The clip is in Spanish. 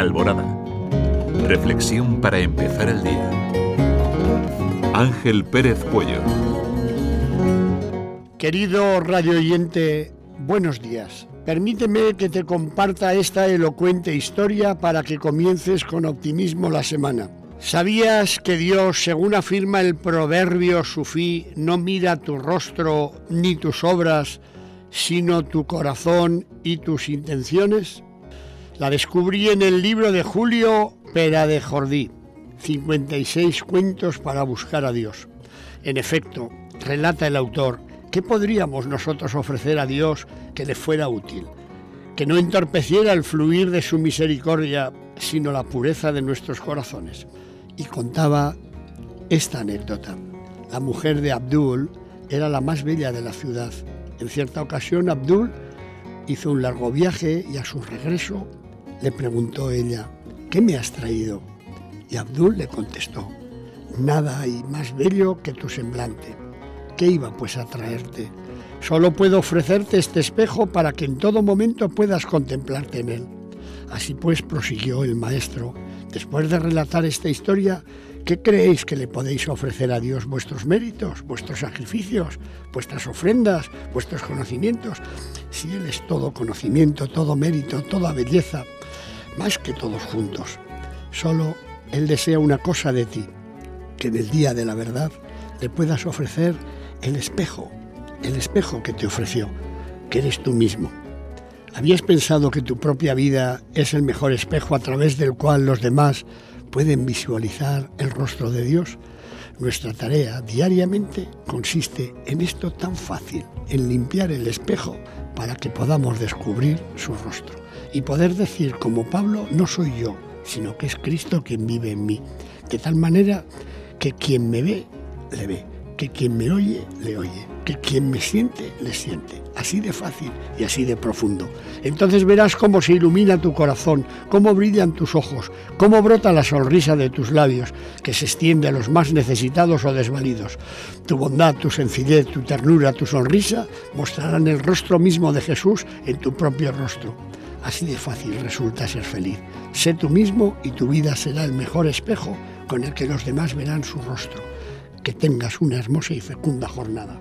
Alborada. Reflexión para empezar el día. Ángel Pérez Puello. Querido radio oyente, buenos días. Permíteme que te comparta esta elocuente historia para que comiences con optimismo la semana. ¿Sabías que Dios, según afirma el proverbio sufí, no mira tu rostro ni tus obras, sino tu corazón y tus intenciones? La descubrí en el libro de Julio Pera de Jordí, 56 cuentos para buscar a Dios. En efecto, relata el autor, ¿qué podríamos nosotros ofrecer a Dios que le fuera útil? Que no entorpeciera el fluir de su misericordia, sino la pureza de nuestros corazones. Y contaba esta anécdota. La mujer de Abdul era la más bella de la ciudad. En cierta ocasión Abdul hizo un largo viaje y a su regreso le preguntó ella, ¿qué me has traído? Y Abdul le contestó, nada hay más bello que tu semblante. ¿Qué iba pues a traerte? Solo puedo ofrecerte este espejo para que en todo momento puedas contemplarte en él. Así pues prosiguió el maestro, después de relatar esta historia, ¿qué creéis que le podéis ofrecer a Dios vuestros méritos, vuestros sacrificios, vuestras ofrendas, vuestros conocimientos? Si Él es todo conocimiento, todo mérito, toda belleza, más que todos juntos. Solo Él desea una cosa de ti, que en el día de la verdad le puedas ofrecer el espejo, el espejo que te ofreció, que eres tú mismo. ¿Habías pensado que tu propia vida es el mejor espejo a través del cual los demás pueden visualizar el rostro de Dios? Nuestra tarea diariamente consiste en esto tan fácil, en limpiar el espejo para que podamos descubrir su rostro y poder decir como Pablo, no soy yo, sino que es Cristo quien vive en mí. De tal manera que quien me ve, le ve, que quien me oye, le oye, que quien me siente, le siente. Así de fácil y así de profundo. Entonces verás cómo se ilumina tu corazón, cómo brillan tus ojos, cómo brota la sonrisa de tus labios, que se extiende a los más necesitados o desvalidos. Tu bondad, tu sencillez, tu ternura, tu sonrisa mostrarán el rostro mismo de Jesús en tu propio rostro. Así de fácil resulta ser feliz. Sé tú mismo y tu vida será el mejor espejo con el que los demás verán su rostro. Que tengas una hermosa y fecunda jornada.